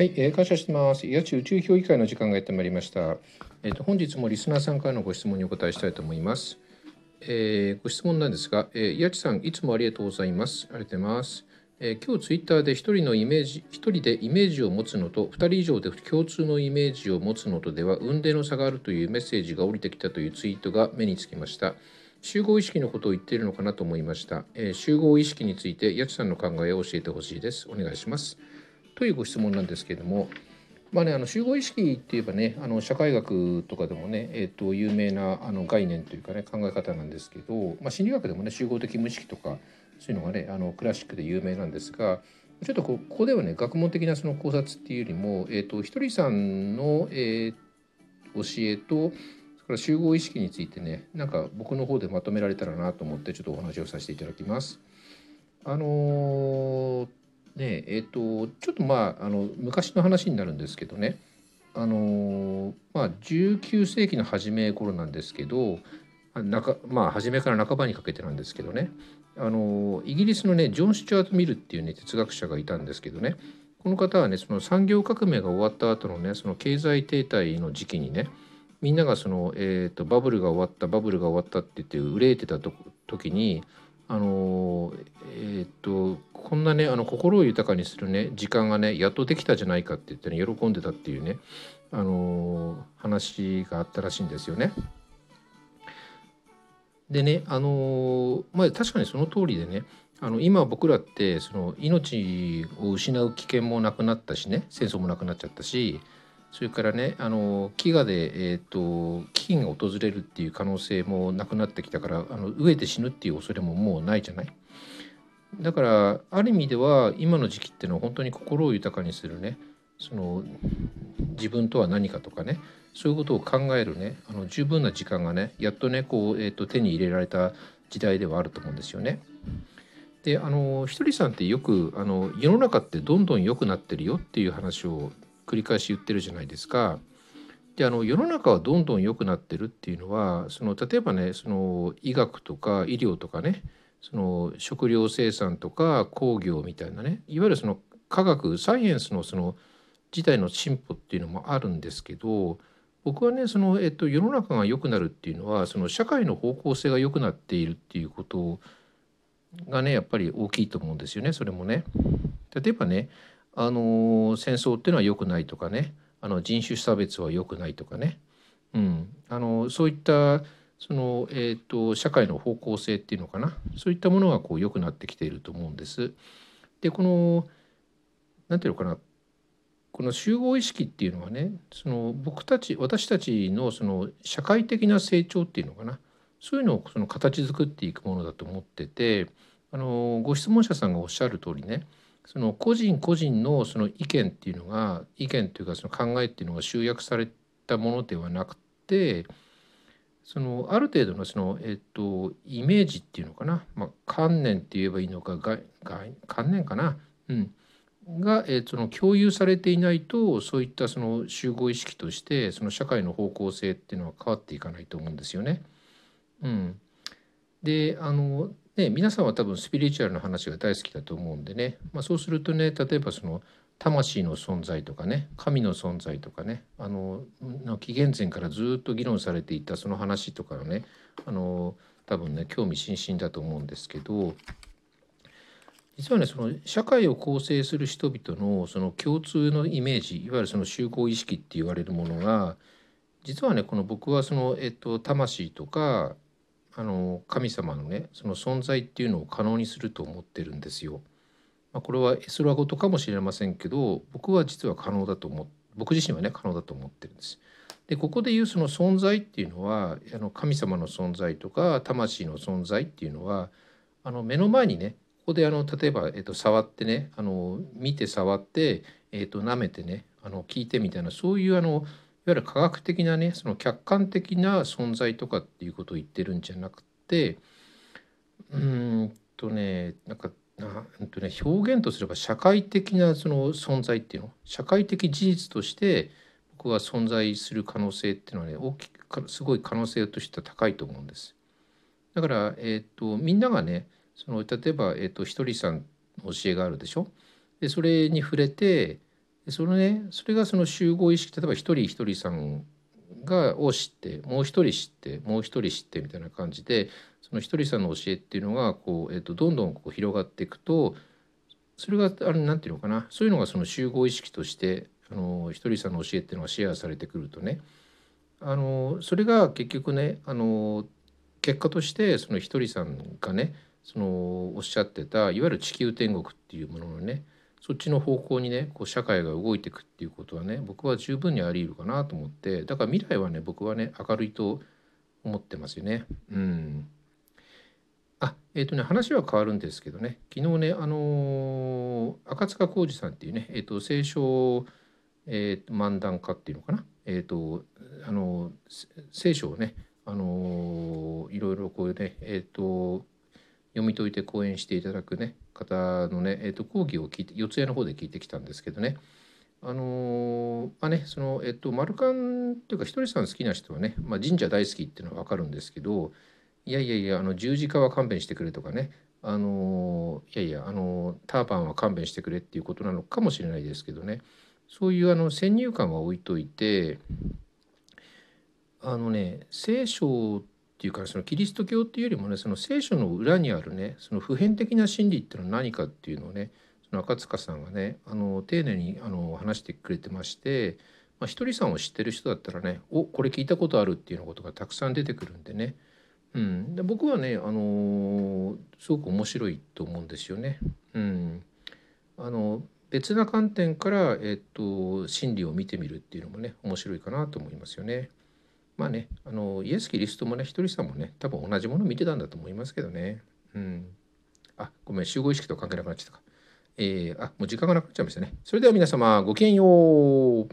はい、えー、感謝してます。八千宇宙評議会の時間がやってまいりました。えっ、と本日もリスナーさんからのご質問にお答えしたいと思います。えーご質問なんですが、えー、八千さんいつもありがとうございます。ありがとうございます。えー今日ツイッターで一人のイメージ一人でイメージを持つのと二人以上で共通のイメージを持つのとでは運命の差があるというメッセージが降りてきたというツイートが目につきました。集合意識のことを言っているのかなと思いました。えー集合意識について八千さんの考えを教えてほしいです。お願いします。というご質問なんですけれども、まあね、あの集合意識って言えばねあの社会学とかでもね、えっと有名なあの概念というかね考え方なんですけど、まあ、心理学でもね集合的無意識とかそういうのがねあのクラシックで有名なんですがちょっとここではね学問的なその考察っていうよりも、えっとひとりさんの、えー教えとそれから集合意識についてねなんか僕の方でまとめられたらなと思ってちょっとお話をさせていただきます。あのーねえっ、とちょっとまああの昔の話になるんですけどね。あのまあ19世紀の初め頃なんですけどあ中まあ初めから半ばにかけてなんですけどね。あのイギリスのねジョン・スチュアート・ミルっていうね哲学者がいたんですけどね。この方はねその産業革命が終わった後のねその経済停滞の時期にねみんながその、えー、とバブルが終わったバブルが終わったって言って憂えてたと時にあの、こんなねあの心を豊かにするね時間がねやっとできたじゃないかって言ってね喜んでたっていうねあの話があったらしいんですよね。でねあのまあ確かにその通りでねあの今僕らってその命を失う危険もなくなったしね戦争もなくなっちゃったしそれからねあの飢餓で、えー、と飢饉が訪れるっていう可能性もなくなってきたからあの飢えて死ぬっていう恐れももうないじゃない？だからある意味では今の時期っていうのは本当に心を豊かにするねその自分とは何かとかねそういうことを考えるねあの十分な時間がねやっとねこう、えー、と手に入れられた時代ではあると思うんですよね。であのひとりさんってよくあの世の中ってどんどん良くなってるよっていう話を繰り返し言ってるじゃないですか。であの世の中はどんどん良くなってるっていうのはその例えばねその医学とか医療とかねその食料生産とか工業みたいなねいわゆるその科学サイエンスのその自体の進歩っていうのもあるんですけど僕はねその、えっと、世の中が良くなるっていうのはその社会の方向性が良くなっているっていうことがねやっぱり大きいと思うんですよねそれもね。例えばねあの戦争っていうのは良くないとかねあの人種差別は良くないとかね、うん、あのそういったその、えー、と社会の方向性っていうのかな。そういったものがこう良くなってきていると思うんです。でこのなんていうのかな。この集合意識っていうのはねその僕たち私たちのその社会的な成長っていうのかな。そういうのをその形作っていくものだと思っててあのご質問者さんがおっしゃる通りねその個人個人のその意見っていうのが意見というかその考えっていうのが集約されたものではなくてそのある程度のその、えっと、イメージっていうのかな、まあ、観念って言えばいいのかがが観念かな、うん、が、えその共有されていないとそういったその集合意識としてその社会の方向性っていうのは変わっていかないと思うんですよね。うん、であのね皆さんは多分スピリチュアルな話が大好きだと思うんでね、まあ、そうするとね例えばその魂の存在とかね神の存在とかねあの紀元前からずっと議論されていたその話とかをねあの多分ね興味津々だと思うんですけど実はねその社会を構成する人々のその共通のイメージいわゆるその集合意識って言われるものが実はねこの僕はその、えっと、魂とかあの神様のねその存在っていうのを可能にすると思ってるんですよ。まあ、これは絵空事かもしれませんけど僕は実は可能だと思僕自身はね可能だと思ってるんです。でここでいうその存在っていうのはあの神様の存在とか魂の存在っていうのはあの目の前にねここであの例えば、えっと、触ってねあの見て触って、えっと、舐めてねあの聞いてみたいなそういうあのいわゆる科学的なねその客観的な存在とかっていうことを言ってるんじゃなくてうんとねなんかなうん。とね表現とすれば社会的なその存在っていうの？社会的事実として僕は存在する可能性っていうのはね大きくすごい可能性としては高いと思うんです。だから、えー、とみんながねその例えば、えー、とひとりさんの教えがあるでしょ？でそれに触れてそのねそれがその集合意識例えば一人一人さんがを知ってもう一人知ってもう一人知ってみたいな感じでその一人さんの教えっていうのがこう、えー、とどんどんこう広がっていくとそれがあれなんていうのかなそういうのがその集合意識としてあのひとりさんの教えっていうのがシェアされてくるとねあのそれが結局ねあの結果としてそのひとりさんがねそのおっしゃってたいわゆる地球天国っていうもののねそっちの方向にねこう社会が動いていくっていうことはね僕は十分にあり得るかなと思ってだから未来はね僕はね明るいと思ってますよね。うん。あえっ、ー、とね話は変わるんですけどね。昨日ねあのー、赤塚浩二さんっていうね、えーと、聖書、えー、漫談家っていうのかな、えーとあの聖書をね、あのいろいろこうね、えー、と読み解いて講演していただくね方のね、えー、と講義を聞いて四谷の方で聞いてきたんですけどね。あのまあねそのえっと丸ンっていうかひとりさん好きな人はね、まあ、神社大好きっていうのは分かるんですけどいやいやいやあの十字架は勘弁してくれとかねあのいやいやあのターバンは勘弁してくれっていうことなのかもしれないですけどね。そういうあの先入観は置いといてあのね聖書ってっていうかそのキリスト教っていうよりもねその聖書の裏にあるねその普遍的な真理っていうのは何かっていうのをねその赤塚さんがねあの丁寧にあの話してくれてまして、まあ、ひとりさんを知ってる人だったらねおこれ聞いたことあるっていうようなことがたくさん出てくるんでねうん、で僕はね、あのすごく面白いと思うんですよね。うん、あの別な観点から、えっと、真理を見てみるっていうのもね面白いかなと思いますよね。まあねあのイエス・キリストもねひとりさんもね多分同じもの見てたんだと思いますけどね。うん、あごめん集合意識と関係なくなっちゃったか。えー、あもう時間がなくなっちゃいましたね。それでは皆様ごきげんよう。